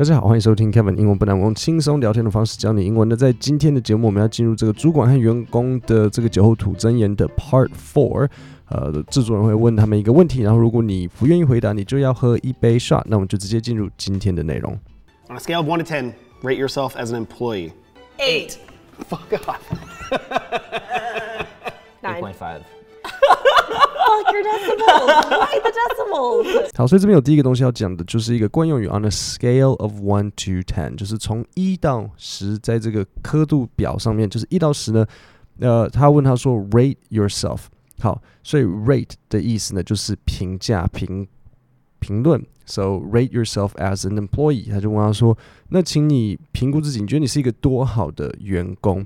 大家好，欢迎收听 Kevin 英文不难，我用轻松聊天的方式教你英文。那在今天的节目，我们要进入这个主管和员工的这个酒后吐真言的 Part Four。呃，制作人会问他们一个问题，然后如果你不愿意回答，你就要喝一杯 shot。那我们就直接进入今天的内容。On a scale of one to ten, rate yourself as an employee. Eight. Fuck off. Nine. point five. Fuck your decimals. Why the 好，所以这边有第一个东西要讲的，就是一个惯用语 on a scale of one to ten，就是从一到十，在这个刻度表上面，就是一到十呢，呃，他问他说 rate yourself。好，所以 rate 的意思呢，就是评价、评评论。So rate yourself as an employee。他就问他说，那请你评估自己，你觉得你是一个多好的员工？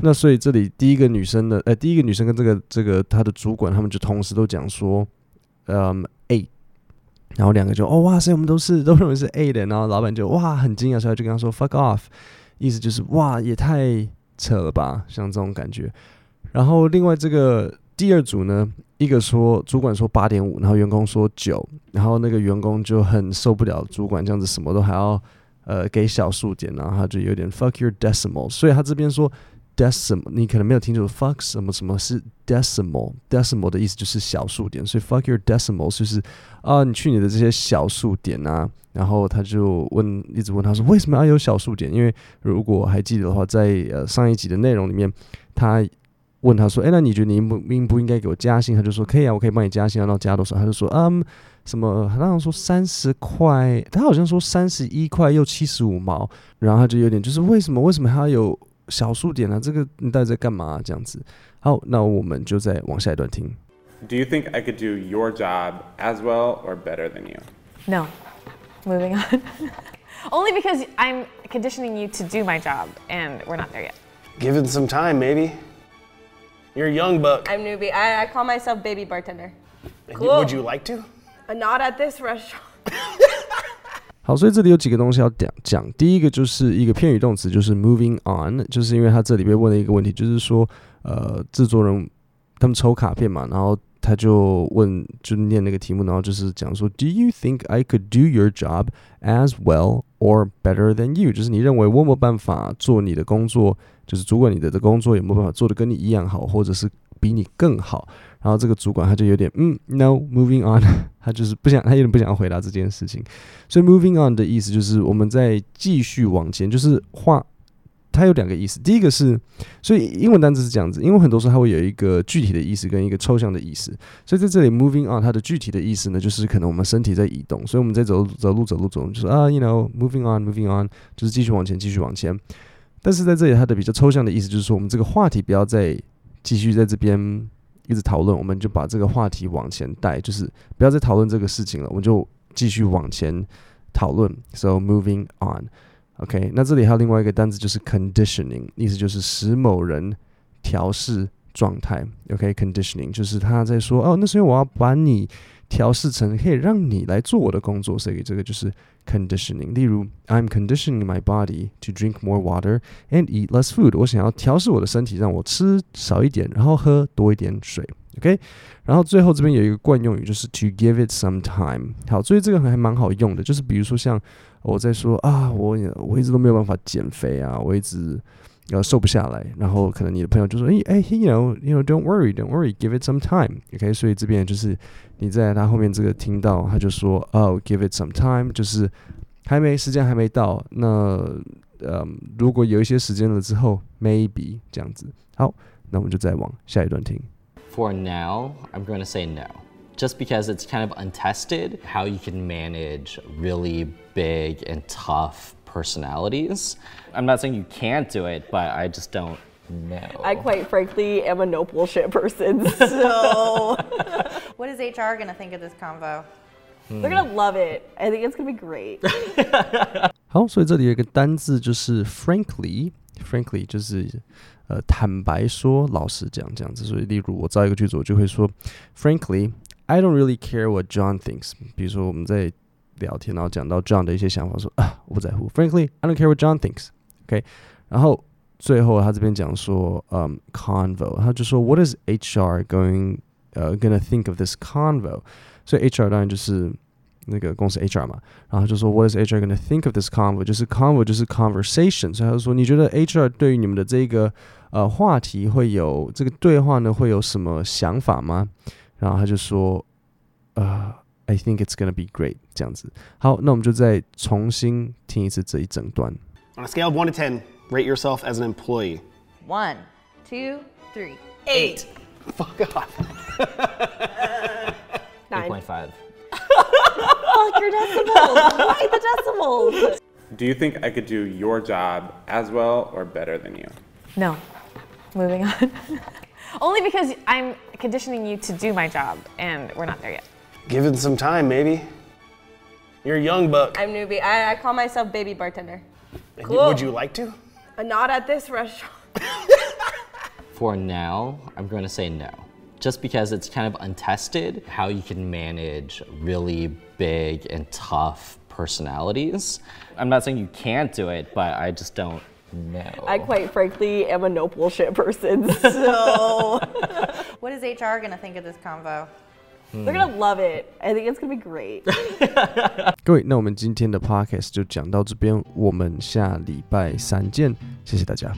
那所以这里第一个女生呢，呃，第一个女生跟这个这个她的主管，他们就同时都讲说，嗯然后两个就哦哇塞，我们都是 都认为是 A 的，然后老板就哇很惊讶，所以就跟他说 fuck off，意思就是哇也太扯了吧，像这种感觉。然后另外这个第二组呢，一个说主管说八点五，然后员工说九，然后那个员工就很受不了主管这样子什么都还要呃给小数点，然后他就有点 fuck your decimal，所以他这边说。decimal，你可能没有听清楚，fuck 什么什么是 decimal，decimal 的意思就是小数点，所以 fuck your decimals 就是啊，你去你的这些小数点啊，然后他就问，一直问他说为什么要有小数点？因为如果还记得的话，在呃上一集的内容里面，他问他说，哎，那你觉得你应不应不应该给我加薪？他就说可以啊，我可以帮你加薪，然后加多少？他就说嗯，什么？他好像说三十块，他好像说三十一块又七十五毛，然后他就有点就是为什么？为什么还要有？小数点啊，这个你到底在干嘛、啊？这样子，好，那我们就再往下一段听。Do you think I could do your job as well or better than you? No. Moving on. Only because I'm conditioning you to do my job, and we're not there yet. Give it some time, maybe. You're a young buck. I'm newbie. I, I call myself baby bartender. Cool. Would you like to? Uh, not at this restaurant. 好，所以这里有几个东西要讲讲。第一个就是一个片语动词，就是 moving on，就是因为他这里被问了一个问题，就是说，呃，制作人他们抽卡片嘛，然后他就问，就念那个题目，然后就是讲说，Do you think I could do your job as well or better than you？就是你认为我有没办法做你的工作，就是主管你的的工作有没有办法做的跟你一样好，或者是比你更好？然后这个主管他就有点嗯，no，moving on，他就是不想，他有点不想要回答这件事情。所以 moving on 的意思就是我们在继续往前，就是话，它有两个意思。第一个是，所以英文单词是这样子，因为很多时候它会有一个具体的意思跟一个抽象的意思。所以在这里 moving on 它的具体的意思呢，就是可能我们身体在移动，所以我们在走走路走路走路，就是啊，you know，moving on，moving on，就是继续往前，继续往前。但是在这里它的比较抽象的意思就是说，我们这个话题不要再继续在这边。一直讨论，我们就把这个话题往前带，就是不要再讨论这个事情了，我们就继续往前讨论。So moving on，OK，那这里还有另外一个单词，就是 conditioning，意思就是使某人调试状态。OK，conditioning 就是他在说，哦，那是因为我要把你调试成可以让你来做我的工作，所以这个就是 conditioning。例如，I'm conditioning my body to drink more water and eat less food。我想要调试我的身体，让我吃少一点，然后喝多一点水。OK，然后最后这边有一个惯用语，就是 to give it some time。好，所以这个还蛮好用的，就是比如说像我在说啊，我我一直都没有办法减肥啊，我一直。呃，瘦不下来，然后可能你的朋友就说：“哎哎，you know，you know，don't worry，don't worry，give it some time。” OK，所以这边就是你在他后面这个听到，他就说：“哦，give it some time，就是还没时间还没到。那呃，如果有一些时间了之后，maybe 这样子。好，那我们就再往下一段听。For now, I'm going to say no, just because it's kind of untested how you can manage really big and tough personalities. I'm not saying you can't do it, but I just don't know. I quite frankly am a no bullshit person, so. what is HR gonna think of this convo? They're gonna love it. I think it's gonna be great. 好，所以这里有一个单字就是 frankly，frankly 就是呃坦白说、老实讲这样子。所以例如我造一个句子，我就会说 frankly I don't really care what John thinks。比如说我们在 聊天，然后讲到 John 的一些想法，说啊，我不在乎。Frankly, I don't care what John thinks. OK，然后最后他这边讲说，嗯，convo，他就说，What is HR going 呃、gonna think of this convo？所以 HR 当然就是那个公司 HR 嘛，然后就说 What is HR gonna think of this convo？就是 convo 就是 conversation，所以他就说你觉得 HR 对于你们的这个呃话题会有这个对话呢会有什么想法吗？然后他就说呃 I think it's gonna be great 这样子。好，那我们就再重新听一次这一整段。 On a scale of one to ten, rate yourself as an employee. One, two, three. Eight. Fuck off. Nine. 8.5. Fuck your decimals. Why the decimals? Do you think I could do your job as well or better than you? No. Moving on. Only because I'm conditioning you to do my job, and we're not there yet. Give it some time, maybe. You're a young buck. I'm newbie. I, I call myself baby bartender. And cool. Would you like to? Uh, Not at this restaurant. For now, I'm going to say no. Just because it's kind of untested how you can manage really big and tough personalities. I'm not saying you can't do it, but I just don't know. I quite frankly am a no bullshit person. So What is HR gonna think of this convo? They're gonna love it. I think it's gonna be great. 各位，那我们今天的 podcast 就讲到这边，我们下礼拜三见，谢谢大家。